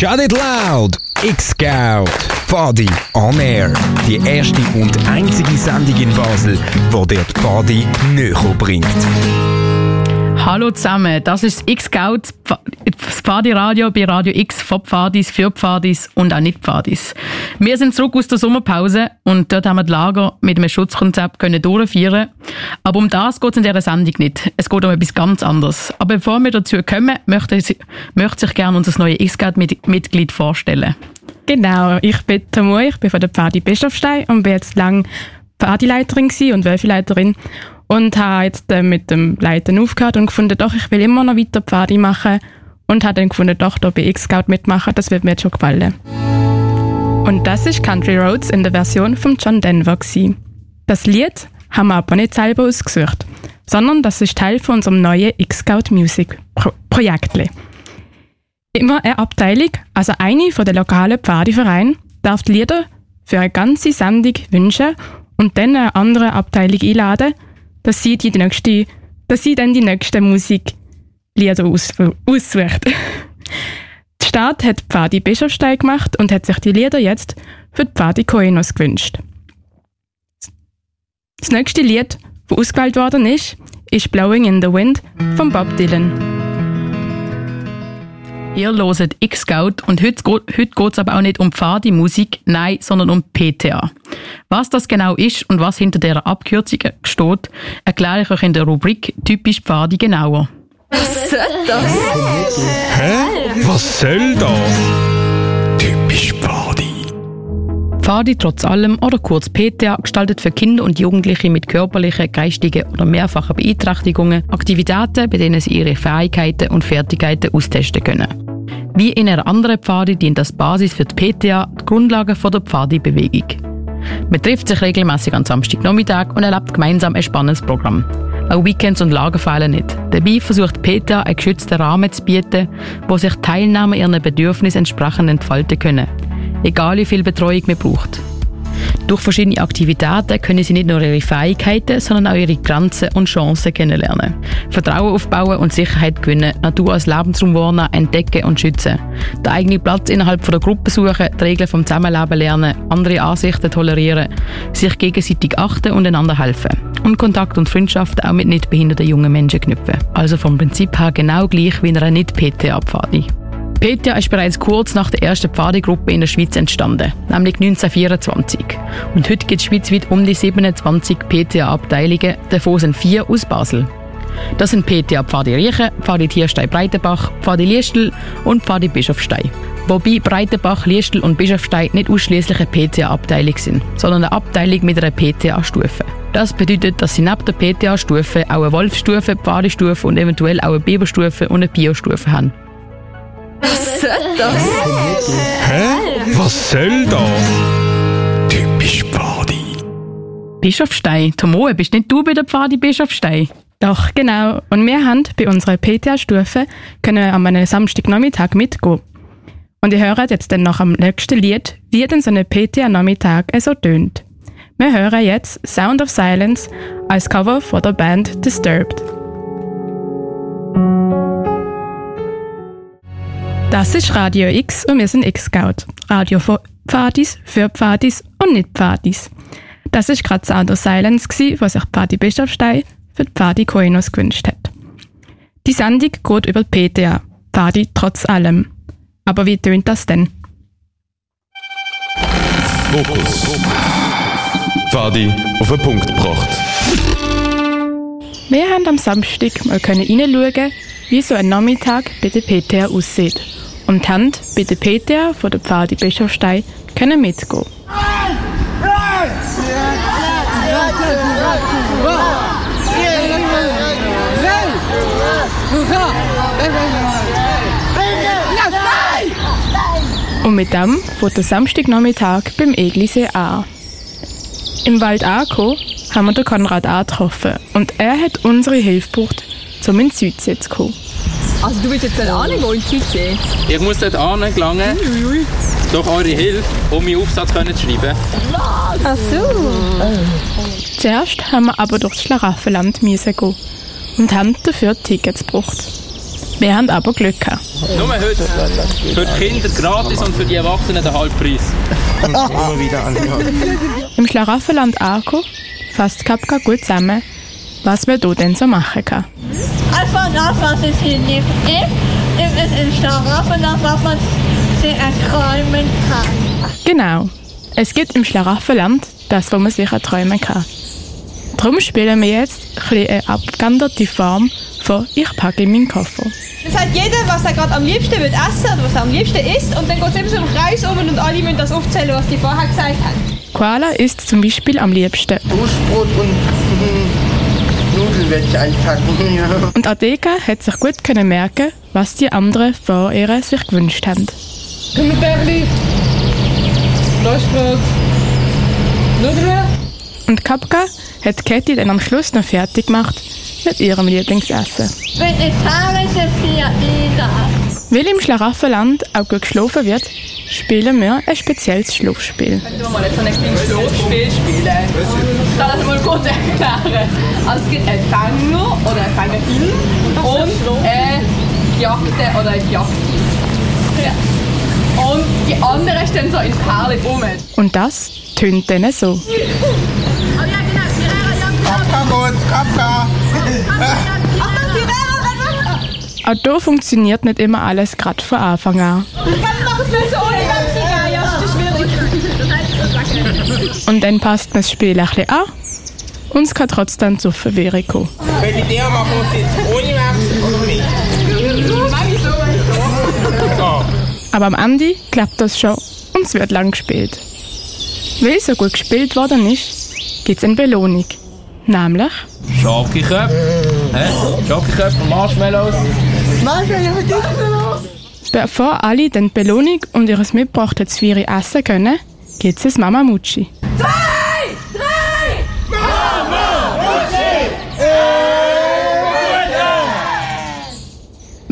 Shut It Loud! X-Scout! Fadi on Air. Die erste und einzige Sendung in Basel, die dir die Fadi näher bringt. Hallo zusammen, das ist X-Scout, das Pfadi-Radio bei Radio X von Pfadis, für Pfadis und auch nicht Pfadis. Wir sind zurück aus der Sommerpause und dort haben wir das Lager mit einem Schutzkonzept können durchführen Aber um das geht es in dieser Sendung nicht. Es geht um etwas ganz anderes. Aber bevor wir dazu kommen, möchte ich, möchte ich gerne unser neues X-Scout-Mitglied vorstellen. Genau, ich bin Tamu, ich bin von der Pfadi Bischofstein und bin jetzt lange Pfadileiterin und Wölfeleiterin und habe jetzt äh, mit dem Leiten aufgehört und gefunden, doch, ich will immer noch weiter Pfadi machen und habe dann gefunden, doch, da bei X-Scout mitmachen, das wird mir jetzt schon gefallen. Und das ist Country Roads in der Version von John Denver. Gewesen. Das Lied haben wir aber nicht selber ausgesucht, sondern das ist Teil von unserem neuen X-Scout Music Pro Projekt. Immer eine Abteilung, also eine von den lokalen Pfadivereinen, darf die Lieder für eine ganze Sendung wünschen und dann eine andere Abteilung einladen, dass sie, die nächste, dass sie dann die nächste Musiklieder aus, aussucht. die Stadt hat Pfadi Bischofstein gemacht und hat sich die Lieder jetzt für Pfadi Koenos gewünscht. Das nächste Lied, das ausgewählt worden ist, ist Blowing in the Wind von Bob Dylan. Ihr hört X-Scout und heute, heute geht es aber auch nicht um Pfadi-Musik, nein, sondern um PTA. Was das genau ist und was hinter dieser Abkürzung steht, erkläre ich euch in der Rubrik Typisch Pfadi genauer. Was soll das? Hä? Was soll das? Typisch Pfadi. Pfadi trotz allem oder kurz PTA gestaltet für Kinder und Jugendliche mit körperlichen, geistigen oder mehrfachen Beeinträchtigungen Aktivitäten, bei denen sie ihre Fähigkeiten und Fertigkeiten austesten können. Wie in einer anderen Pfadi dient das Basis für die PTA die Grundlagen der Pfadi-Bewegung. Man trifft sich regelmäßig am Samstagnachmittag und erlebt gemeinsam ein spannendes Programm. Auch Weekends und Lager fehlen nicht. Dabei versucht PTA einen geschützten Rahmen zu bieten, wo sich Teilnehmer ihren Bedürfnissen entsprechend entfalten können egal wie viel Betreuung man braucht. Durch verschiedene Aktivitäten können sie nicht nur ihre Fähigkeiten, sondern auch ihre Grenzen und Chancen kennenlernen. Vertrauen aufbauen und Sicherheit gewinnen, Natur als Lebensraum wahrnehmen, entdecken und schützen. Den eigenen Platz innerhalb der Gruppe suchen, die Regeln vom Zusammenleben lernen, andere Ansichten tolerieren, sich gegenseitig achten und einander helfen. Und Kontakt und Freundschaften auch mit nicht behinderten jungen Menschen knüpfen. Also vom Prinzip her genau gleich wie in einer Nicht-PT-Abfahrt. PTA ist bereits kurz nach der ersten Pfadegruppe in der Schweiz entstanden, nämlich 1924. Und heute gibt es schweizweit um die 27 PTA-Abteilungen, davon sind vier aus Basel. Das sind PTA Pfadi Riechen, Pfadi Tierstein Breitenbach, Pfadi Liestel und Pfadi Bischofstein. Wobei Breitenbach, Liestel und Bischofstein nicht ausschließlich eine PTA-Abteilung sind, sondern eine Abteilung mit einer PTA-Stufe. Das bedeutet, dass sie neben der PTA-Stufe auch eine Wolfstufe, Pfadestufe und eventuell auch eine Biberstufe und eine Biostufe haben. Was soll das? Hä? Was soll das? Typisch Pfadi. Bischofstein. Tomoe, bist nicht du bei der Pfadi Bischofstein? Doch, genau. Und wir haben bei unserer PTA-Stufe können am einem Samstagnachmittag mitgehen. Und ihr hört jetzt dann nach dem nächsten Lied, wie denn so ein PTA-Nachmittag so tönt. Wir hören jetzt Sound of Silence als Cover von der Band Disturbed. Das ist Radio X und wir sind X-Scout. Radio für Pfadis, für Pfadis und nicht Pfadis. Das ist gerade Sound of Silence, was sich Pfadi Bischofstein für die Pfadi Koenos gewünscht hat. Die Sendung geht über die PTA, Pfadi trotz allem. Aber wie tönt das denn? Fokus. Pfadi auf den Punkt gebracht. Wir haben am Samstag mal reinschauen, wie so ein Nachmittag bei der PTA aussieht und Hand der PTA von der Pfadi Bischofstein können mitgehen. Und mit dem fährt der Samstagnachmittag beim Eglisee an. Im Wald angekommen haben wir den Konrad angetroffen und er hat unsere Hilfe gebraucht, um in die Südsee zu kommen. Also du willst jetzt dort angehen, in die Südsee? Ich muss dort angelangen, durch eure Hilfe, um meinen Aufsatz können zu schreiben. Ach so. Zuerst haben wir aber durchs Schlaraffenland müssen gehen und haben dafür Tickets gebraucht. Wir haben aber Glück gehabt. Nur heute. Für die Kinder gratis und für die Erwachsenen der Halbpreis. Im Schlaraffenland angekommen, fasst Kapka gut zusammen, was man hier denn so machen kann. Einfach das, was es hier nicht ist, ist es ein Schlaraffenland, was man sich erträumen kann. Genau. Es gibt im Schlaraffenland das, was man sich erträumen kann. Darum spielen wir jetzt ein bisschen eine abgeänderte Form von «Ich packe in meinen Koffer». Dann sagt jeder, was er gerade am liebsten will essen oder was er am liebsten isst und dann geht es immer so im Kreis um und alle müssen das aufzählen, was die vorher gesagt haben. Koala isst zum Beispiel am liebsten. Toastbrot und Nudeln werde ich einpacken. Ja. Und Adeka hat sich gut können merken, was die anderen vor ihr sich gewünscht haben. Himmelbärli, Toastbrot, Nudeln. Und Kapka hat Katie dann am Schluss noch fertig gemacht mit ihrem Lieblingsessen. Vegetarische Pizza. Weil im Schlaraffenland auch gut geschlafen wird, spielen wir ein spezielles Schlafspiel. Können wir mal jetzt ein kleines Schlafspiel spielen? Ich kann das mal kurz erklären. Also es gibt einen Fänger oder eine Fängerin und eine Jagde oder eine Jagd. Ja. Und die anderen stehen so in Perlen rum. Und das tönt dann so. Kapka gut, Kapka. Achtung, die Lehrerin! Auch hier funktioniert nicht immer alles gerade von Anfang an. Ich kann nicht so Und dann passt man das Spiel ein bisschen an und es kann trotzdem zur Verwirrung kommen. Welche Idee machen wir jetzt ohne oder nicht? Aber am Ende klappt das schon und es wird lang gespielt. Weil so gut gespielt worden ist, gibt es eine Belohnung. Nämlich Schokiköpfe. Hä? Schokiköpfe und Marshmallows. Bevor alle dann die Belohnung und ihr mitgebrachtes Zwiebeln essen können, gibt es Mama Mucci.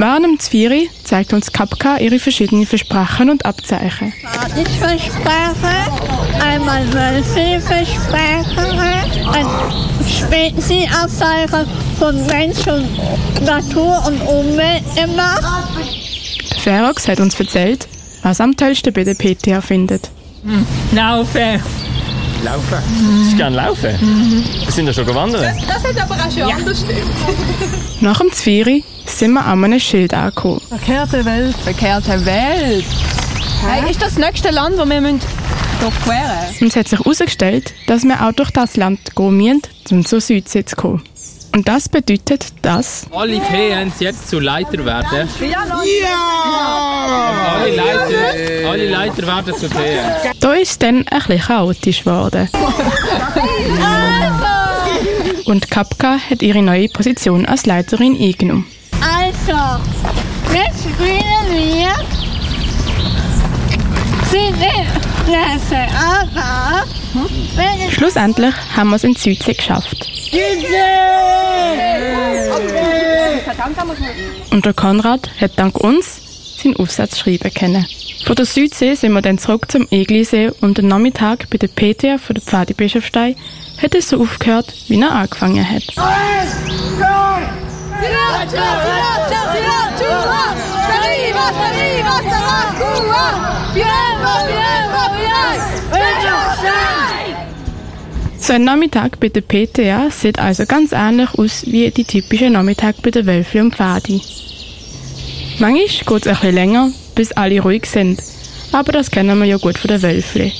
Während dem Zwiebeln zeigt uns Kapka ihre verschiedenen Versprechen und Abzeichen. Ich verspreche einmal Wölfe versprechen, ein Spezi-Abzeichen von Mensch und Natur und Umwelt gemacht. Ferox hat uns erzählt, was am tollsten bei der PTA findet. Laufen. Laufen. Du würdest gerne laufen? Wir sind ja schon gewandert. Das hat aber auch schon anders stimmt. Nach dem Zwiebeln sind wir an einem Schild angekommen. Verkehrte Welt. Verkehrte Welt. Hey, ist das das nächste Land, das wir müssen durchqueren Und es hat sich herausgestellt, dass wir auch durch das Land gehen müssen, um zur Südsee zu kommen. Und das bedeutet, dass Alle PNs jetzt zu Leiter werden. Ja! Alle Leiter, alle Leiter werden zu PNs. da ist es dann ein bisschen chaotisch geworden. Und Kapka hat ihre neue Position als Leiterin eingenommen. Also, jetzt spielen wir Es Schlussendlich haben wir es in die Südsee geschafft. Und der Konrad hat dank uns seinen Aufsatz schreiben können. Von der Südsee sind wir dann zurück zum Eglisee und am Nachmittag bei der PTA von der Pfadi Bischofstein hat es so aufgehört, wie er angefangen hat. So ein Nachmittag bei der PTA sieht also ganz ähnlich aus wie die typische Nachmittag bei der Wölfli und Pfadi. Manchmal geht es bisschen länger, bis alle ruhig sind, aber das kennen wir ja gut von der Wölfli.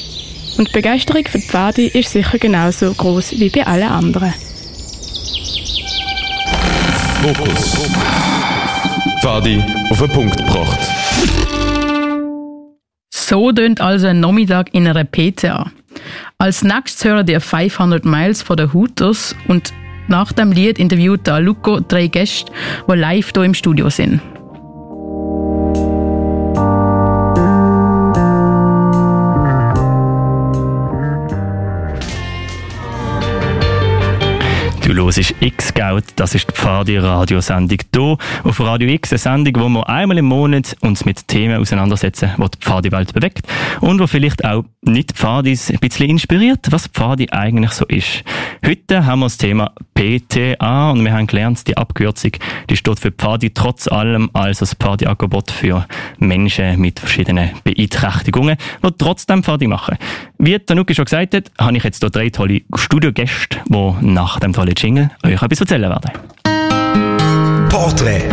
Und die Begeisterung für die Pfadi ist sicher genauso groß wie bei allen anderen. Fokus. Fadi auf den Punkt gebracht. So tönt also ein Nachmittag in einer PTA. Als nächstes hören ihr 500 Miles von den Hooters und nach dem Lied interviewt der Luco drei Gäste, die live hier im Studio sind. Du ist X-Scout, das ist die Pfadi-Radiosendung hier auf Radio X, eine Sendung, wo wir einmal im Monat uns mit Themen auseinandersetzen, die die Pfadi-Welt bewegt und wo vielleicht auch nicht Pfadis ein bisschen inspiriert, was Pfadi eigentlich so ist. Heute haben wir das Thema PTA und wir haben gelernt, die Abkürzung, die steht für Pfadi trotz allem, also das Pfadi-Angebot für Menschen mit verschiedenen Beeinträchtigungen, die trotzdem Pfadi machen. Wie Tanuki schon gesagt hat, habe ich jetzt hier drei tolle Studiogäste, die nach dem tollen Jingle euch etwas erzählen werden. Porträt.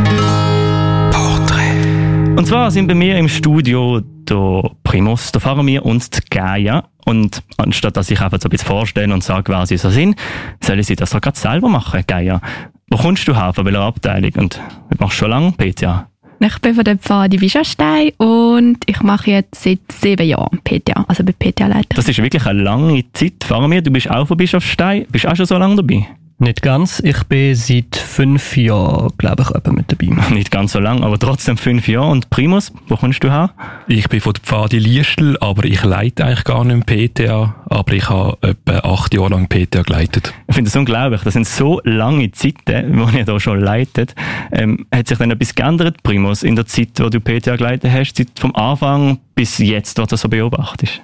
Porträt. Und zwar sind bei mir im Studio der Primus, der Faramir und die Gaia. Und anstatt dass ich einfach so ein bisschen vorstelle und sage, wer sie so sind, sollen sie das doch gerade selber machen, Gaia. Wo kommst du her, von welcher Abteilung? Und was machst du schon lange, Petja? Ich bin von der Pfadi Bischenstein und ich mache jetzt seit sieben Jahren PTA, also bin PTA-Leiter. Das ist wirklich eine lange Zeit. Faramir, du bist auch von Bischofstein. Bist du auch schon so lange dabei? Nicht ganz. Ich bin seit fünf Jahren, glaube ich, etwa mit dabei. Nicht ganz so lang, aber trotzdem fünf Jahre. Und Primus, wo kommst du her? Ich bin von der Pfadi Liestel, aber ich leite eigentlich gar nicht im PTA. Aber ich habe etwa acht Jahre lang PTA geleitet. Ich finde das unglaublich. Das sind so lange Zeiten, wo ihr da schon leitet. Ähm, hat sich dann etwas geändert, Primus, in der Zeit, wo du PTA geleitet hast? Seit vom Anfang bis jetzt, was du so beobachtest?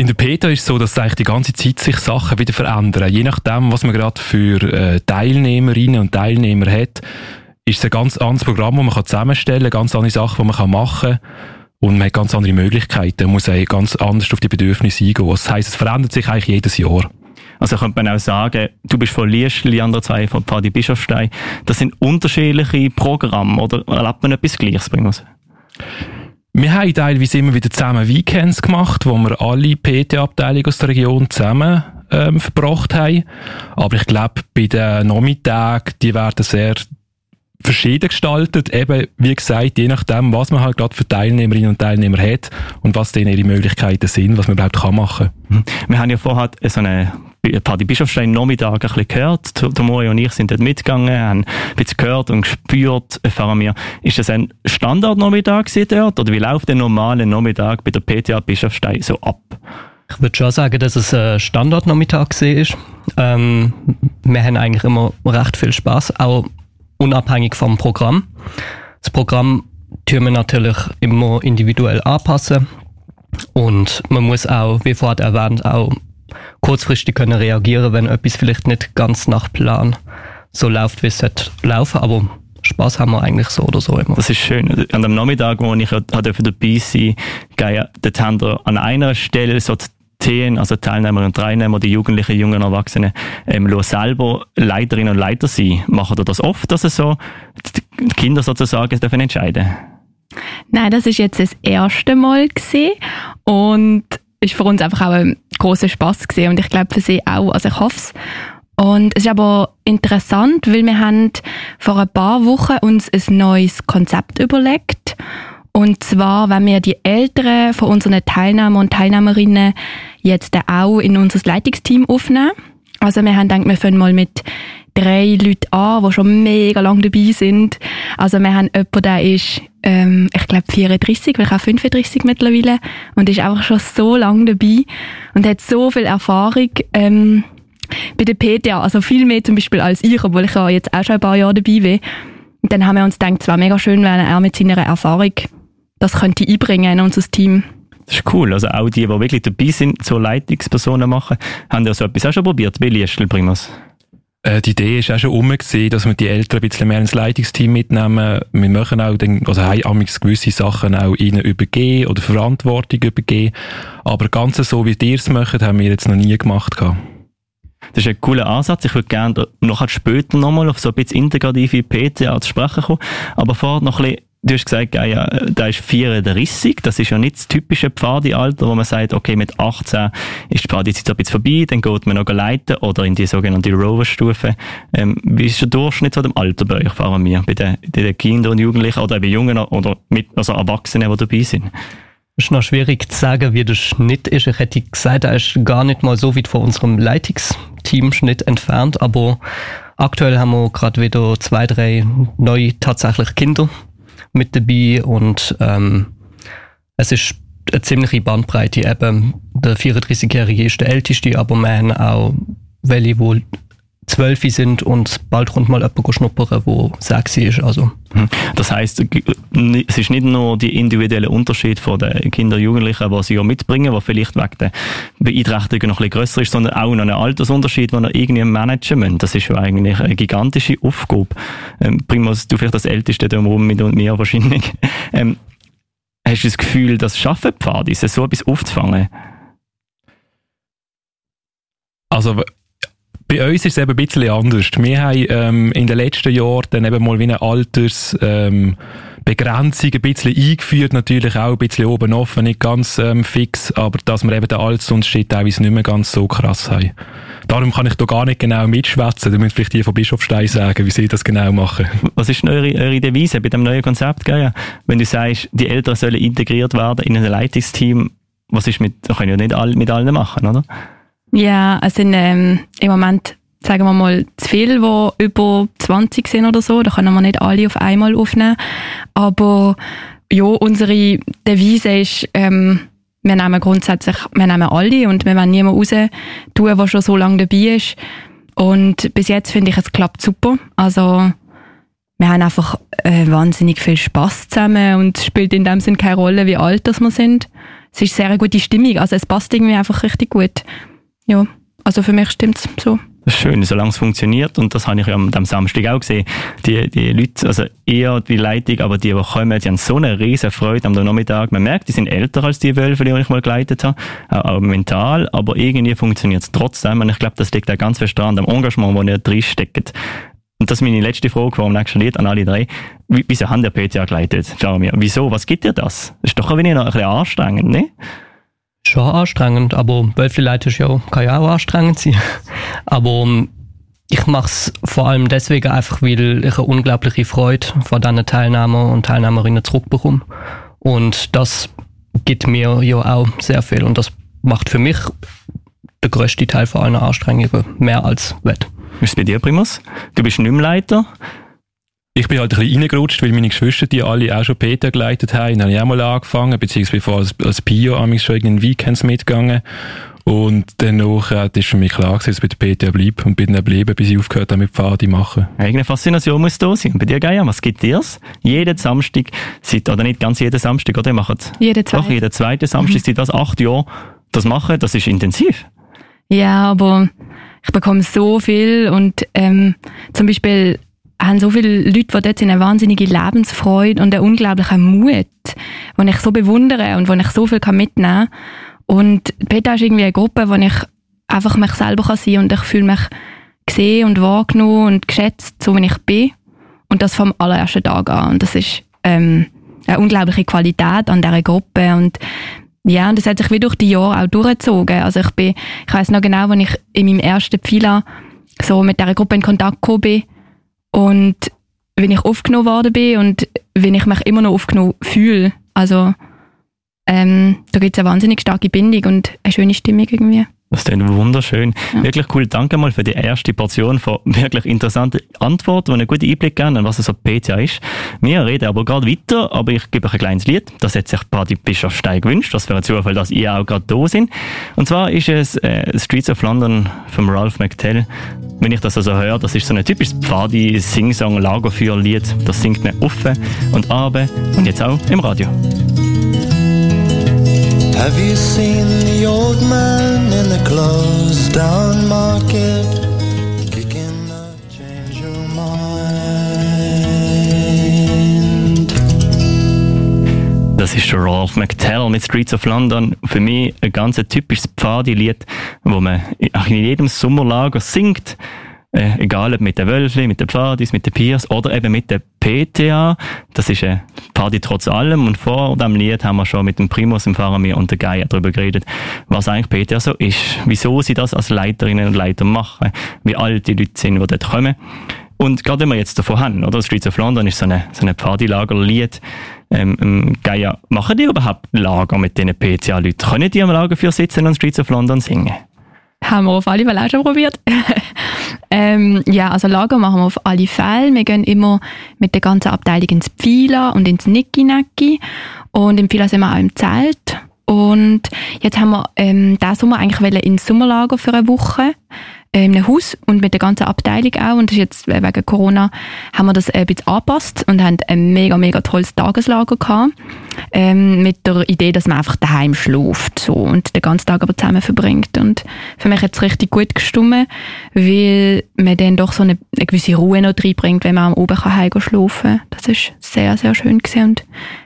In der PETA ist es so, dass eigentlich die ganze Zeit sich Sachen wieder verändern. Je nachdem, was man gerade für äh, Teilnehmerinnen und Teilnehmer hat, ist es ein ganz anderes Programm, das man zusammenstellen kann, ganz andere Sachen, die man machen kann. Und man hat ganz andere Möglichkeiten. Man muss auch ganz anders auf die Bedürfnisse eingehen. Das heisst, es verändert sich eigentlich jedes Jahr. Also könnte man auch sagen, du bist von Liestl, die anderen zwei von Pfadi Bischofstein. Das sind unterschiedliche Programme, oder erlebt man etwas Gleiches bei? Wir haben teilweise immer wieder zusammen Weekends gemacht, wo wir alle PT-Abteilungen aus der Region zusammen ähm, verbracht haben. Aber ich glaube, bei den Nachmittagen, die werden sehr verschieden gestaltet. Eben, wie gesagt, je nachdem, was man halt gerade für Teilnehmerinnen und Teilnehmer hat und was denn ihre Möglichkeiten sind, was man überhaupt kann machen kann. Wir haben ja vorher so eine Party Bischofstein Nachmittag ein bisschen gehört. Der und ich sind dort mitgegangen, haben ein bisschen gehört und gespürt, erfahren wir, ist das ein Standardnachmittag dort oder wie läuft der normale Nachmittag bei der PTA Bischofstein so ab? Ich würde schon sagen, dass es ein Standardnachmittag ist. Ähm, wir haben eigentlich immer recht viel Spaß, auch unabhängig vom Programm. Das Programm tun wir natürlich immer individuell anpassen und man muss auch, wie vorhin erwähnt, auch kurzfristig können reagieren, wenn etwas vielleicht nicht ganz nach Plan so läuft, wie es sollte laufen, aber Spaß haben wir eigentlich so oder so immer. Das ist schön. An dem Nachmittag, wo ich dabei sein dort haben wir an einer Stelle so Themen, also Teilnehmer und Teilnehmer, die Jugendlichen, jungen Erwachsenen, ähm, selber Leiterinnen und Leiter sein. Machen ihr das oft, dass es so die Kinder sozusagen dürfen entscheiden? Nein, das ist jetzt das erste Mal gewesen. und ist für uns einfach auch ein großer Spaß gesehen und ich glaube für sie auch. Also ich hoffe es. Und es ist aber interessant, weil wir haben vor ein paar Wochen uns ein neues Konzept überlegt. Und zwar, wenn wir die Älteren von unseren Teilnehmern und Teilnehmerinnen jetzt auch in unser Leitungsteam aufnehmen. Also wir haben gedacht, wir fangen mal mit drei Leuten an, die schon mega lange dabei sind. Also wir haben jemanden, der ist, ähm, ich glaube 34, vielleicht auch 35 mittlerweile und ist einfach schon so lange dabei und hat so viel Erfahrung ähm, bei der PTA, also viel mehr zum Beispiel als ich, obwohl ich ja jetzt auch schon ein paar Jahre dabei bin. Und dann haben wir uns gedacht, es wäre mega schön, wenn er mit seiner Erfahrung das könnte einbringen in unser Team. Das ist cool. Also auch die, die wirklich dabei sind, so Leitungspersonen machen, haben ja so etwas auch schon probiert bei Liestel Primus. Äh, die Idee ist auch schon um, dass wir die Eltern ein bisschen mehr ins Leitungsteam mitnehmen. Wir machen auch, den, also haben gewisse Sachen auch ihnen übergeben oder Verantwortung übergeben. Aber ganz so, wie die es machen, haben wir jetzt noch nie gemacht. Gehabt. Das ist ein cooler Ansatz. Ich würde gerne noch später nochmal auf so ein bisschen integrative PTA zu sprechen kommen. Aber vorher noch ein bisschen Du hast gesagt, ja, da ist 34. Das ist ja nicht das typische Pfadi-Alter, wo man sagt, okay, mit 18 ist die Pfadi-Zeit ein bisschen vorbei, dann geht man noch leiten oder in die sogenannte Rover-Stufe. Ähm, wie ist der Durchschnitt von dem Alter bei euch, fahren wir, bei den, den Kindern und Jugendlichen oder bei Jungen oder mit, also Erwachsenen, die dabei sind? Es ist noch schwierig zu sagen, wie der Schnitt ist. Ich hätte gesagt, er ist gar nicht mal so weit von unserem Leitungsteam-Schnitt entfernt, aber aktuell haben wir gerade wieder zwei, drei neue tatsächlich Kinder mit dabei und ähm, es ist eine ziemliche Bandbreite. Eben der 34-Jährige ist der älteste, aber haben auch welche, die zwölf sind und bald kommt mal jemand schnuppern, wo sexy ist. Also. Mhm. Das heißt, es ist nicht nur die individuelle Unterschied von den Kindern und Jugendlichen, die sie ja mitbringen, der vielleicht wegen der Beeinträchtigung noch ein bisschen grösser ist, sondern auch noch ein Altersunterschied, den er irgendwie managen müssen. Das ist ja eigentlich eine gigantische Aufgabe. Ähm, Primus, du vielleicht das Älteste da rum mit und mir wahrscheinlich. Ähm, hast du das Gefühl, das schaffen Pfadis, so etwas aufzufangen? Also bei uns ist es eben ein bisschen anders. Wir haben ähm, in den letzten Jahren dann eben mal wie eine Altersbegrenzung ähm, ein bisschen eingeführt, natürlich auch ein bisschen oben offen, nicht ganz ähm, fix, aber dass wir eben den Altersunterschied teilweise nicht mehr ganz so krass haben. Darum kann ich da gar nicht genau mitschwätzen. Da müssen vielleicht die von Bischofstein sagen, wie sie das genau machen. Was ist denn eure, eure Devise bei dem neuen Konzept? Gell? Wenn du sagst, die Eltern sollen integriert werden in ein Leitungsteam, was ist mit, da können ja nicht alle, mit allen machen, oder? Ja, es sind ähm, im Moment, sagen wir mal, zu viele, die über 20 sind oder so. Da können wir nicht alle auf einmal aufnehmen. Aber ja, unsere Devise ist, ähm, wir nehmen grundsätzlich, wir nehmen alle und wir wollen niemanden raus tun, der schon so lange dabei ist. Und bis jetzt finde ich, es klappt super. Also, wir haben einfach äh, wahnsinnig viel Spaß zusammen und es spielt in dem Sinn keine Rolle, wie alt wir sind. Es ist sehr eine gute Stimmung, also es passt irgendwie einfach richtig gut. Ja, also für mich stimmt es so. Das ist schön, solange es funktioniert. Und das habe ich ja am, am Samstag auch gesehen. Die, die Leute, also eher die Leitung, aber die, die kommen, die haben so eine riesen Freude am Nachmittag. Man merkt, die sind älter als die Wölfe, die ich mal geleitet habe. Auch, auch mental. Aber irgendwie funktioniert es trotzdem. Und ich glaube, das liegt auch ganz fest am Engagement, das ihr drin steckt. Und das ist meine letzte Frage vor dem nächsten Lied an alle drei. Wieso haben der PTA geleitet? Schau mir. Wieso? Was gibt dir das? Ist doch ein wenig bisschen anstrengend, ne? Schon anstrengend, aber Wölfli-Leiter ist ja, kann ja auch anstrengend sein. aber um, ich mache es vor allem deswegen einfach, weil ich eine unglaubliche Freude von diesen Teilnehmern und Teilnehmerinnen zurückbekomme. Und das gibt mir ja auch sehr viel und das macht für mich der größte Teil von allen Anstrengungen mehr als Wett. Wie ist es bei dir, Primus? Du bist nicht mehr Leiter. Ich bin halt ein bisschen reingerutscht, weil meine Geschwister, die alle auch schon Peter geleitet haben, dann habe ich auch mal angefangen, beziehungsweise vor als, als Pio schon in den Weekends mitgegangen. Und danach äh, ist für mich klar gewesen, dass ich bei der PTA bleibe und bin dann geblieben, bis ich aufgehört habe mit Pfadi machen. Eigene Faszination muss da sein. Und bei dir, Gaia, was gibt dir's? Jeden Samstag, seit, oder nicht ganz jeden Samstag, oder? Ihr macht jeden zweiten. Doch, jeden zweiten Samstag, mhm. seit was acht Jahren das machen, das ist intensiv. Ja, aber ich bekomme so viel und ähm, zum Beispiel haben so viele Leute, die dort sind, eine wahnsinnige Lebensfreude und einen unglaublichen Mut, den ich so bewundere und wo ich so viel mitnehmen kann. Und Beta ist irgendwie eine Gruppe, wo ich einfach mich selber sein kann und ich fühle mich gesehen und wahrgenommen und geschätzt, so wie ich bin. Und das vom allerersten Tag an. Und das ist ähm, eine unglaubliche Qualität an dieser Gruppe. Und ja, und das hat sich wie durch die Jahre auch durchgezogen. Also ich bin, ich weiß noch genau, als ich in meinem ersten Pfila so mit dieser Gruppe in Kontakt gekommen bin, und wenn ich aufgenommen worden bin und wenn ich mich immer noch aufgenommen fühle. Also ähm, da gibt es eine wahnsinnig starke Bindung und eine schöne Stimmung irgendwie. Das ist wunderschön. Ja. Wirklich cool. Danke mal für die erste Portion von wirklich interessanten Antworten, die einen guten Einblick geben, was es so PTA ist. Wir reden aber gerade weiter, aber ich gebe euch ein kleines Lied. Das hat sich Party Bischof Stein gewünscht. Das wäre ein Zufall, dass ihr auch gerade da sind. Und zwar ist es äh, Streets of London von Ralph McTell. Wenn ich das also höre, das ist so ein typisches Pfadi Sing-Song Lagerfeuerlied. Das singt man offen und abe und jetzt auch im Radio. Have you seen the old man in the closed down market? Das ist Ralph McTell mit Streets of London. Für mich ein ganz typisches Pfadi-Lied, wo man in jedem Sommerlager singt. Äh, egal ob mit den Wölfli, mit den Pfadis, mit den Piers oder eben mit der PTA. Das ist ein Party trotz allem. Und vor dem Lied haben wir schon mit dem Primus, dem Faramir und der Geier darüber geredet, was eigentlich PTA so ist. Wieso sie das als Leiterinnen und Leiter machen. Wie alt die Leute sind, die dort kommen. Und gerade wenn wir jetzt davon haben, oder? Streets of London ist so eine, so eine Partylagerlied. Ähm, ähm, Geier, machen die überhaupt Lager mit diesen PTA-Leuten? Können die am Lager für sitzen und Streets of London singen? Haben wir auf alle Fälle auch schon probiert. ähm, ja, also Lager machen wir auf alle Fälle. Wir gehen immer mit der ganzen Abteilung ins Pfila und ins Nicki-Nacki. Und im Pfila sind wir auch im Zelt. Und jetzt haben wir ähm, diesen Sommer eigentlich ins Sommerlager für eine Woche. Äh, in einem Haus und mit der ganzen Abteilung auch. Und das ist jetzt äh, wegen Corona haben wir das ein bisschen angepasst und haben ein mega, mega tolles Tageslager gehabt. Ähm, mit der Idee, dass man einfach daheim schläft so, und den ganzen Tag aber zusammen verbringt. Und für mich hat es richtig gut gestimmt, weil man dann doch so eine, eine gewisse Ruhe noch reinbringt, wenn man am Oben kann schlafen kann. Das ist sehr, sehr schön gewesen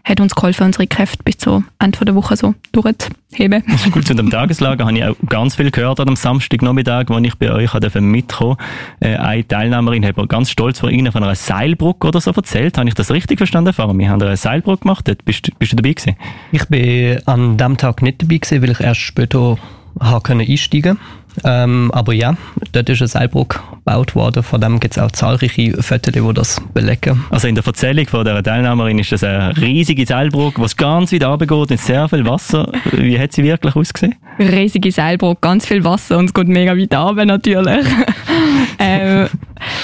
hat uns geholfen, unsere Kräfte bis zum Ende der Woche so durchzuheben. Gut, zu dem Tageslager habe ich auch ganz viel gehört am Samstagnachmittag, als ich bei euch mitkommen äh, Eine Teilnehmerin hat mir ganz stolz von von einer Seilbrücke oder so erzählt. Habe ich das richtig verstanden, Fahren? Wir haben eine Seilbrücke gemacht. Bist, bist du dabei gewesen? Ich bin an dem Tag nicht dabei gewesen, weil ich erst später einsteigen konnte. Ähm, aber ja, dort ist eine Seilbrücke gebaut worden. Von dem gibt es auch zahlreiche Fotos, die das belegen. Also in der Erzählung von der Teilnehmerin ist das eine riesige Seilbrücke, die ganz weit runtergeht in sehr viel Wasser. Wie hat sie wirklich ausgesehen? Riesige Seilbrücke, ganz viel Wasser und es geht mega weit runter natürlich. ähm,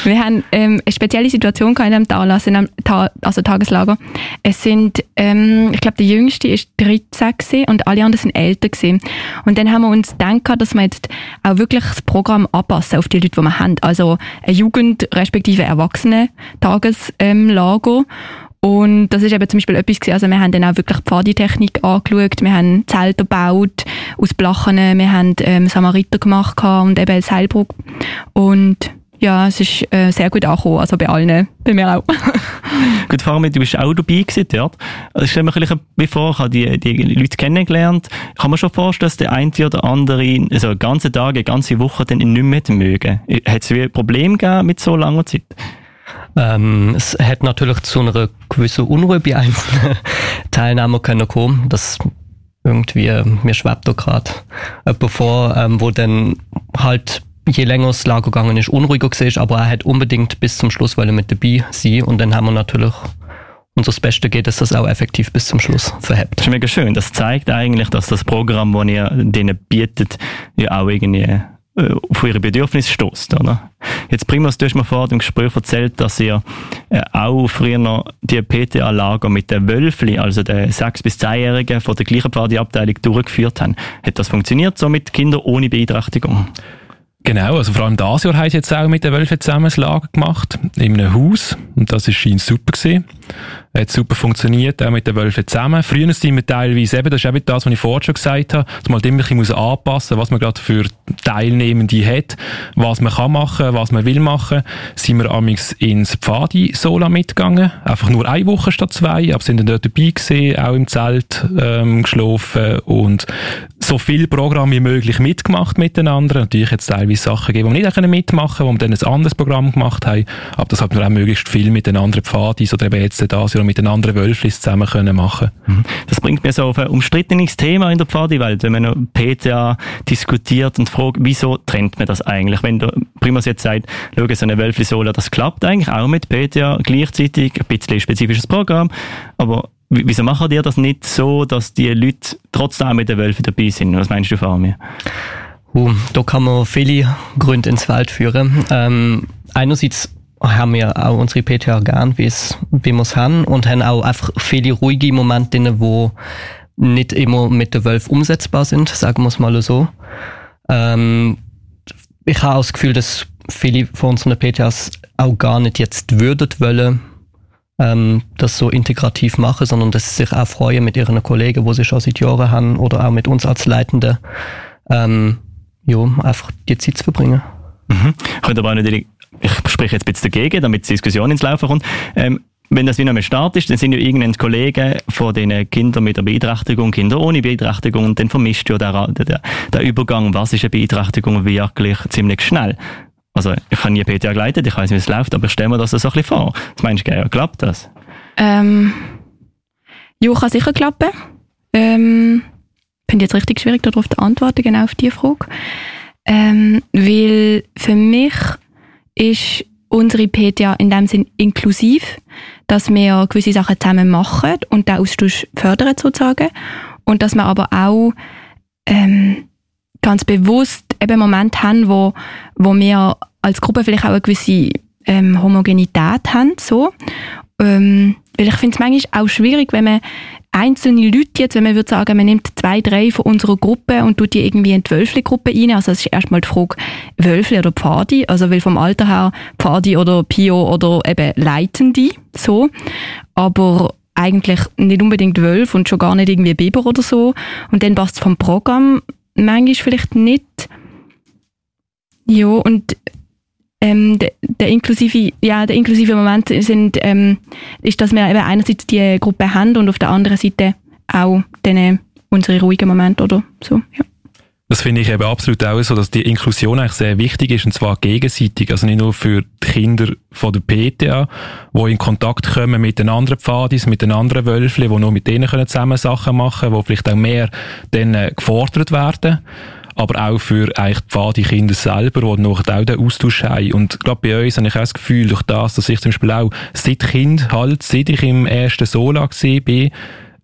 wir haben ähm, eine spezielle Situation in einem Talas, in einem Ta also Tageslager. Es sind, ähm, ich glaube, der Jüngste ist 13 und alle anderen sind älter gewesen. Und dann haben wir uns gedacht, dass wir jetzt auch wirklich das Programm anpassen auf die Leute, die wir haben. Also ein Jugend- respektive Erwachsene-Tageslager. Und das ist eben zum Beispiel etwas gewesen, also wir haben dann auch wirklich Pfaditechnik angeschaut, wir haben Zelte gebaut aus Blachen, wir haben ähm, Samariter gemacht und eben Seilbrücke. Und ja, es ist äh, sehr gut angekommen, also bei allen, bei mir auch. gut, Fahrmi, du bist auch dabei gewesen dort. Also stell mir ein bisschen wie vor, ich habe die, die Leute kennengelernt. Kann mir schon vorstellen, dass der eine oder andere, also einen ganzen Tag, eine ganze Woche dann nicht mehr mögen. Hat es ein Problem gegeben mit so langer Zeit? Ähm, es hat natürlich zu einer gewissen Unruhe bei einzelnen Teilnehmern können kommen. Das irgendwie, äh, mir schwebt da gerade jemand vor, ähm, wo dann halt je länger das Lager gegangen ist, unruhiger war, aber er hat unbedingt bis zum Schluss wollen mit dabei sein und dann haben wir natürlich unser Beste geht, dass das auch effektiv bis zum Schluss verhebt. Das ist mega schön. Das zeigt eigentlich, dass das Programm, das ihr denen bietet, ja auch irgendwie äh, auf ihre Bedürfnisse stößt, oder? Jetzt Primus, du hast mir vor dem Gespräch erzählt, dass ihr äh, auch früher noch die PTA-Lager mit den Wölfli, also den 6- bis 10-Jährigen von der gleichen Pfadi-Abteilung durchgeführt haben. Hat das funktioniert, so mit Kindern ohne Beeinträchtigung? Genau, also vor allem dieses Jahr haben sie jetzt auch mit den Wölfen zusammen ein Lager gemacht, in einem Haus. Und das ist super gewesen. Hat super funktioniert, auch mit den Wölfen zusammen. Früher sind wir teilweise eben, das ist eben das, was ich vorhin schon gesagt habe, dass man immer ein bisschen anpassen muss, was man gerade für Teilnehmende hat, was man kann machen, was man will machen. Sind wir amigs ins Pfadi-Sola mitgegangen. Einfach nur eine Woche statt zwei, aber sind dann dort dabei gewesen, auch im Zelt ähm, geschlafen und so viel Programm wie möglich mitgemacht miteinander. Natürlich jetzt teilweise Sachen gegeben, die wir nicht mitmachen wo wir dann ein anderes Programm gemacht haben, aber das hat man auch möglichst viel mit den anderen Pfadis oder eben jetzt das oder mit den anderen Wölflis zusammen können machen. Mhm. Das bringt mir so auf ein umstrittenes Thema in der Pfadi-Welt, wenn man noch PTA diskutiert und fragt, wieso trennt man das eigentlich? Wenn der Primus jetzt sagt, schau, so eine Wölflisola, das klappt eigentlich auch mit PTA gleichzeitig, ein bisschen spezifisches Programm, aber wieso machen die das nicht so, dass die Leute trotzdem mit den Wölfen dabei sind? Was meinst du, Fabian? Uh, da kann man viele Gründe ins Feld führen. Ähm, einerseits haben wir auch unsere PTA gern, wie wir es haben und haben auch einfach viele ruhige Momente drin, wo nicht immer mit der Wölf umsetzbar sind, sagen wir es mal so. Ähm, ich habe auch das Gefühl, dass viele von unseren PTAs auch gar nicht jetzt würden wollen, ähm, das so integrativ machen, sondern dass sie sich auch freuen mit ihren Kollegen, wo sie schon seit Jahren haben oder auch mit uns als Leitende, ähm, ja, einfach die Zeit zu verbringen. Mhm. Könnte aber natürlich ich spreche jetzt ein bisschen dagegen, damit die Diskussion ins Laufen kommt. Ähm, wenn das wieder mal Start ist, dann sind ja irgendein Kollegen von den Kindern mit der Beeinträchtigung, Kinder ohne Beeinträchtigung, und dann vermischt ja der, der, der Übergang, was ist eine Beeinträchtigung, wirklich ziemlich schnell. Also, ich habe nie PTA geleitet, ich weiß, wie es läuft, aber ich stelle mir das so ein bisschen vor. Was meinst du, klappt das? Ähm, ja, kann sicher klappen. Ähm, finde jetzt richtig schwierig, darauf zu antworten, genau auf diese Frage. Ähm, weil für mich ist unsere PTA in dem Sinn inklusiv, dass wir gewisse Sachen zusammen machen und den Austausch fördern sozusagen. Und dass wir aber auch ähm, ganz bewusst eben Momente haben, wo, wo wir als Gruppe vielleicht auch eine gewisse ähm, Homogenität haben. So. Ähm, weil ich finde es manchmal auch schwierig, wenn man einzelne Leute jetzt, wenn man würde sagen, man nimmt zwei, drei von unserer Gruppe und tut die irgendwie in die Wölfli-Gruppe rein, also es ist erstmal die Frage, Wölfli oder Pfadi, also weil vom Alter her Pfadi oder Pio oder eben Leitende, so, aber eigentlich nicht unbedingt Wölf und schon gar nicht irgendwie Biber oder so. Und dann passt es vom Programm manchmal vielleicht nicht. Ja, und ähm, der, der, inklusive, ja, der inklusive Moment sind, ähm, ist, dass wir eben einerseits die Gruppe haben und auf der anderen Seite auch denen unsere ruhigen Momente oder so. Ja. Das finde ich eben absolut auch so, dass die Inklusion eigentlich sehr wichtig ist und zwar gegenseitig. Also nicht nur für die Kinder von der PTA, die in Kontakt kommen mit den anderen Pfadis, mit den anderen Wölfli, die nur mit denen können zusammen Sachen machen können, die vielleicht auch mehr dann äh, gefordert werden aber auch für eigentlich die Pfadi-Kinder selber, die noch auch den Austausch haben. Und gerade bei uns habe ich auch das Gefühl, durch das, dass ich zum Beispiel auch seit Kind halt, seit ich im ersten Sola war,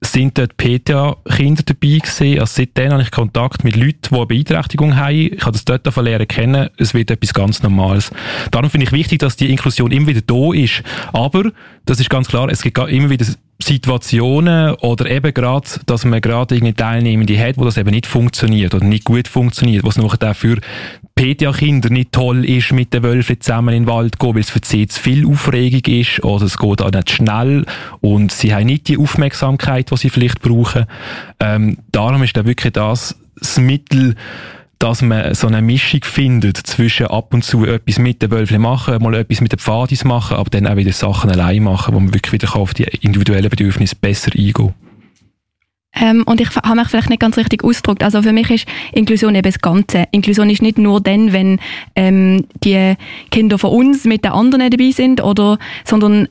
sind dort PTA-Kinder dabei gewesen. Also seitdem habe ich Kontakt mit Leuten, die eine Beeinträchtigung haben. Ich habe das dort davon lernen kennen. Es wird etwas ganz Normales. Darum finde ich wichtig, dass die Inklusion immer wieder da ist. Aber, das ist ganz klar, es gibt immer wieder Situationen oder eben gerade, dass man gerade irgendwie Teilnehmende hat, wo das eben nicht funktioniert oder nicht gut funktioniert, was nachher für PTA-Kinder nicht toll ist, mit den Wölfen zusammen in den Wald zu gehen, weil es für sie zu viel Aufregung ist oder es geht auch nicht schnell und sie haben nicht die Aufmerksamkeit, die sie vielleicht brauchen. Ähm, darum ist da wirklich das das Mittel, dass man so eine Mischung findet zwischen ab und zu etwas mit den Wölfen machen, mal etwas mit den Pfadis machen, aber dann auch wieder Sachen allein machen, wo man wirklich wieder auf die individuellen Bedürfnisse besser eingehen ähm, und ich habe mich vielleicht nicht ganz richtig ausgedrückt. Also für mich ist Inklusion eben das Ganze. Inklusion ist nicht nur dann, wenn ähm, die Kinder von uns mit den anderen dabei sind, oder, sondern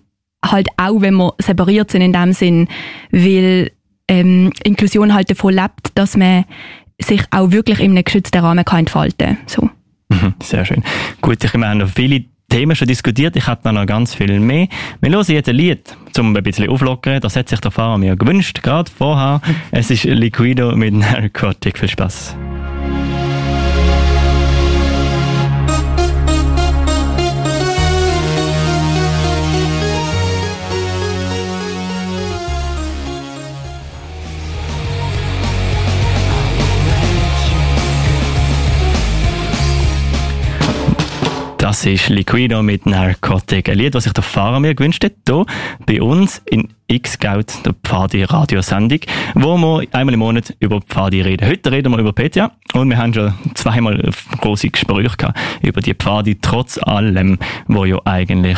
halt auch, wenn wir separiert sind in dem Sinn, weil ähm, Inklusion halt davon lebt, dass man sich auch wirklich in einem geschützten Rahmen kann entfalten so. Mhm, sehr schön. Gut, ich meine, noch viele Themen schon diskutiert. Ich hätte noch ganz viel mehr. Wir hören jetzt ein Lied, um ein bisschen auflockern. Das hat sich der Fahrer mir gewünscht, gerade vorher. Es ist Liquido mit Narcotic. Viel Spaß. Das ist Liquido mit Narcotic. Ein Lied, das sich der Fahrer mir gewünscht hat, hier bei uns in X-Scout, der Pfadi-Radiosendung, wo wir einmal im Monat über Pfadi reden. Heute reden wir über PTA und wir haben schon zweimal große Gespräche gehabt über die Pfadi, trotz allem, wo ja eigentlich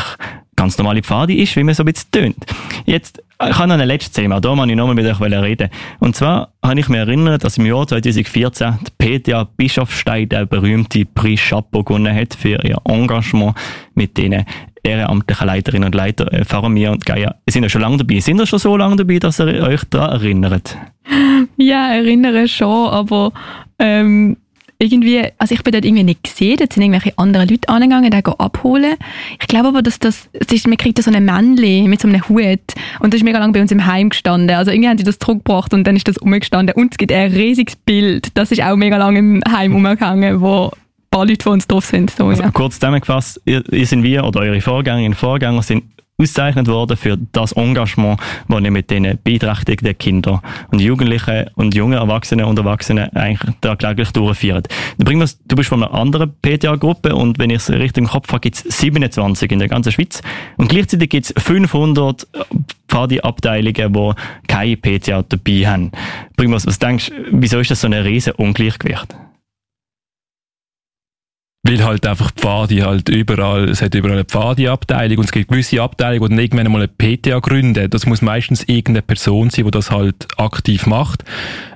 ganz normale Pfadi ist, wie man so ein bisschen tönt. Jetzt, ich habe noch ein letztes Thema, da wollte ich nochmal mit euch reden. Und zwar habe ich mich erinnert, dass im Jahr 2014 die PTA Bischofstein der berühmte Prix Chapeau gewonnen hat für ihr Engagement mit den ehrenamtlichen Leiterinnen und Leiter, äh, Faramir und Gaia. Sind ja schon lange dabei. Sind ihr schon so lange dabei, dass ihr euch daran erinnert? Ja, erinnere schon, aber ähm, irgendwie, also ich bin dort irgendwie nicht gesehen, dort sind irgendwelche anderen Leute angegangen, die abholen. Ich glaube aber, dass das, das ist, man kriegt so ein Männchen mit so einem Hut und das ist mega lange bei uns im Heim gestanden. Also irgendwie haben sie das zurückgebracht und dann ist das umgestanden und es gibt ein riesiges Bild, das ist auch mega lange im Heim umgegangen, wo ein paar Leute von uns drauf sind. So, also, ja. Kurz zusammengefasst, ihr, ihr sind wir oder eure Vorgängerinnen und Vorgänger sind ausgezeichnet worden für das Engagement, das ihr mit den beeinträchtigten Kindern und Jugendlichen und jungen Erwachsenen und Erwachsenen eigentlich täglich durchführt. Du bist von einer anderen PTA-Gruppe und wenn ich es richtig im Kopf habe, gibt es 27 in der ganzen Schweiz und gleichzeitig gibt es 500 Pfadi-Abteilungen, die keine PTA dabei haben. Primus, was denkst du, wieso ist das so ein riesen Ungleichgewicht? Weil halt einfach Pfadi halt überall, es hat überall eine Pfadi-Abteilung und es gibt gewisse Abteilungen, die dann irgendwann mal eine PTA gründen. Das muss meistens irgendeine Person sein, die das halt aktiv macht.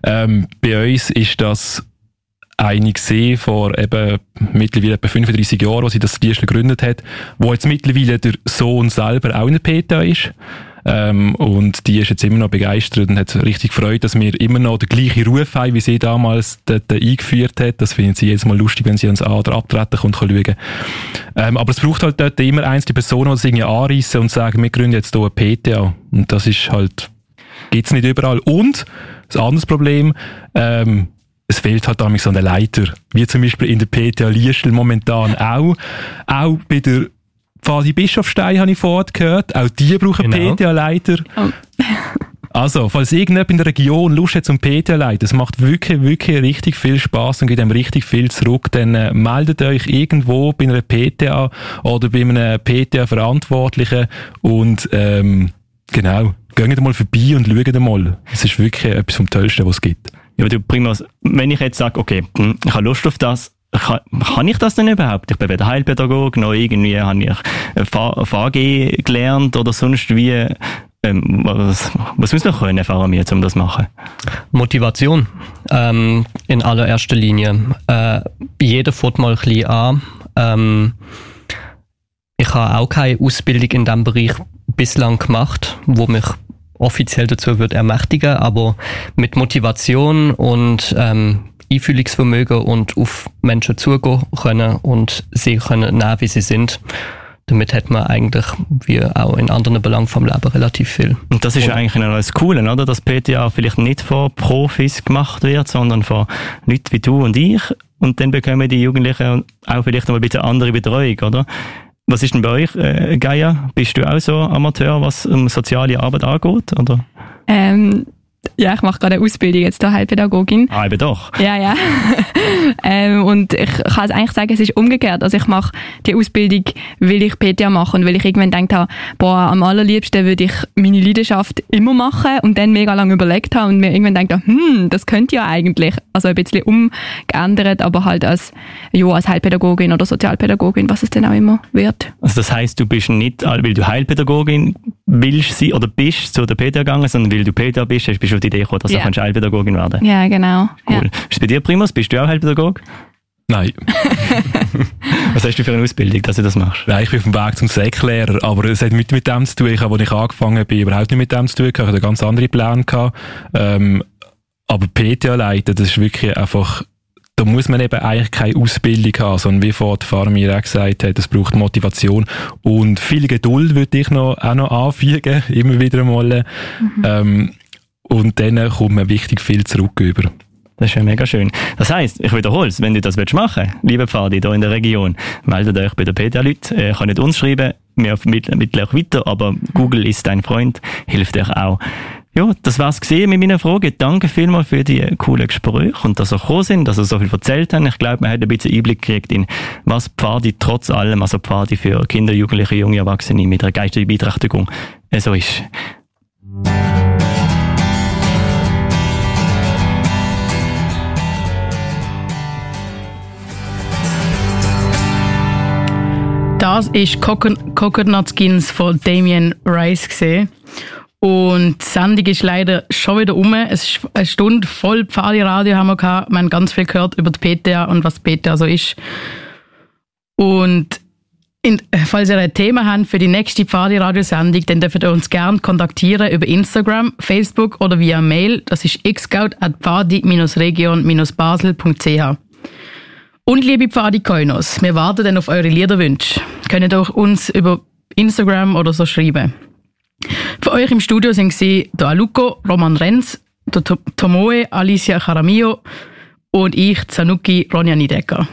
Ähm, bei uns ist das eine gesehen vor eben mittlerweile etwa 35 Jahren, als sie das Tierchen gegründet hat, wo jetzt mittlerweile der Sohn selber auch eine PTA ist. Ähm, und die ist jetzt immer noch begeistert und hat richtig gefreut, dass wir immer noch den gleichen Ruf haben, wie sie damals dort eingeführt hat. Das finden sie jetzt mal lustig, wenn sie uns an oder abtreten kann schauen. Ähm, aber es braucht halt dort immer eins die Personen, die das irgendwie anreissen und sagen, wir gründen jetzt hier eine PTA. Und das ist halt, gibt's nicht überall. Und, das andere Problem, ähm, es fehlt halt damals so eine Leiter, wie zum Beispiel in der PTA Liestel momentan auch. Auch bei der Pfadi Bischofstein habe ich vorher gehört. Auch die brauchen genau. PTA-Leiter. Oh. Also, falls irgendjemand in der Region Lust hat zum PTA leiten, es macht wirklich, wirklich richtig viel Spaß und gibt einem richtig viel zurück, dann äh, meldet euch irgendwo bei einer PTA oder bei einem PTA-Verantwortlichen und ähm, genau, geht mal vorbei und schaut mal. Es ist wirklich etwas vom Tollsten, was es gibt. Ja, aber du Primus, wenn ich jetzt sage, okay, hm, ich habe Lust auf das, kann, kann ich das denn überhaupt? Ich bin weder Heilpädagoge, noch irgendwie habe ich VG gelernt oder sonst wie. Ähm, was, was muss man können, wir, um das zu machen? Motivation ähm, in allererster Linie. Äh, jeder fährt mal ein bisschen an. Ähm, ich habe auch keine Ausbildung in diesem Bereich bislang gemacht, wo mich offiziell dazu wird ermächtigen, aber mit Motivation und ähm, Einfühlungsvermögen und auf Menschen zugehen können und sie können nehmen, wie sie sind. Damit hat man eigentlich, wie auch in anderen Belangen vom Leben, relativ viel. Und das ist ja eigentlich das Coole, oder? dass PTA vielleicht nicht von Profis gemacht wird, sondern von Leuten wie du und ich. Und dann bekommen die Jugendlichen auch vielleicht noch ein bisschen andere Betreuung, oder? Was ist denn bei euch, äh, Gaia? Bist du auch so Amateur, was um soziale Arbeit angeht? Oder? Ähm, ja, ich mache gerade eine Ausbildung jetzt da Heilpädagogin. Ah, eben doch. Ja, ja. ähm, und ich kann eigentlich sagen, es ist umgekehrt. Also ich mache die Ausbildung, weil ich PTA mache und weil ich irgendwann gedacht habe, boah, am allerliebsten würde ich meine Leidenschaft immer machen und dann mega lange überlegt habe und mir irgendwann gedacht habe, hm, das könnte ja eigentlich. Also ein bisschen umgeändert, aber halt als, ja, als Heilpädagogin oder Sozialpädagogin, was es denn auch immer wird. Also das heißt, du bist nicht, weil du Heilpädagogin willst sein oder bist zu der PTA gegangen, sondern weil du PTA bist, bist du auf die Idee gekommen, dass Ja. du Heilpädagogin werden kannst. Ja, genau. Cool. Ist es bei dir, Primus? Bist du auch Heilpädagog? Nein. Was hast du für eine Ausbildung, dass du das machst? Nein, ich bin auf dem Weg zum Säcklehrer, aber es hat mit, mit dem zu tun. Ich habe, als ich angefangen bin, überhaupt nicht mit dem zu tun. Ich hatte ganz andere Pläne gehabt. Ähm, aber PTA leiten, das ist wirklich einfach, da muss man eben eigentlich keine Ausbildung haben, sondern wie vorhin Fahrer mir auch gesagt hat, es braucht Motivation und viel Geduld würde ich noch, auch noch anfügen, immer wieder mal. Ähm, und dann kommt man wichtig viel zurück über. Das ist ja mega schön. Das heisst, ich wiederhole es, wenn du das willst machen liebe Pfadi hier in der Region, meldet euch bei der PTA-Leute, äh, kann nicht uns schreiben, wir vermitteln euch weiter, aber Google ist dein Freund, hilft euch auch. Ja, das war's gesehen mit meiner Frage. Danke vielmals für die coolen Gespräche und dass ihr gekommen sind, dass ihr so viel erzählt habt. Ich glaube, man hat ein bisschen Einblick gekriegt in, was Pfadi trotz allem, also Pfadi für Kinder, Jugendliche, junge Erwachsene mit einer geistigen Beeinträchtigung, so ist. Das ist Coco- Coconut Skins von Damien Rice gesehen. Und die Sendung ist leider schon wieder um. Es ist eine Stunde voll Pfadi-Radio haben wir gehabt. Wir haben ganz viel gehört über die PTA und was die PTA so ist. Und in, falls ihr ein Thema habt für die nächste Pfadi-Radio-Sendung, dann dürft ihr uns gerne kontaktieren über Instagram, Facebook oder via Mail. Das ist xgout.pfadi-region-basel.ch. Und liebe Pfadi-Koinos, wir warten dann auf eure Liederwünsche. Könnt ihr uns über Instagram oder so schreiben. Für euch im Studio sind sie der Aluko, Roman Renz, der To- Tomoe, Alicia Caramillo und ich, Zanuki Ronja Niedecker.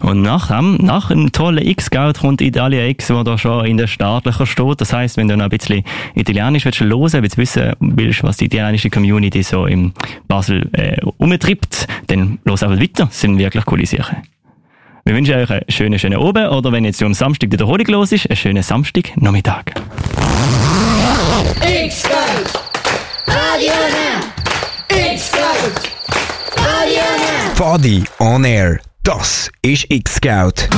Und nach, dem, nach einem tollen X-Scout kommt Italia X, wo da schon in den Startlöchern steht. Das heisst, wenn du noch ein bisschen Italienisch willst hören willst, wissen willst, was die italienische Community so in Basel äh, umtreibt, dann los einfach weiter. Das sind wirklich coole Sachen. Wir wünschen euch einen schönen, schönen Abend oder wenn jetzt am Samstag die Wiederholung los ist, einen schönen Samstagnachmittag. X-Scout! Radio Now! X-Scout! Radio Now! Pfadi on Air. Das ist X-Scout.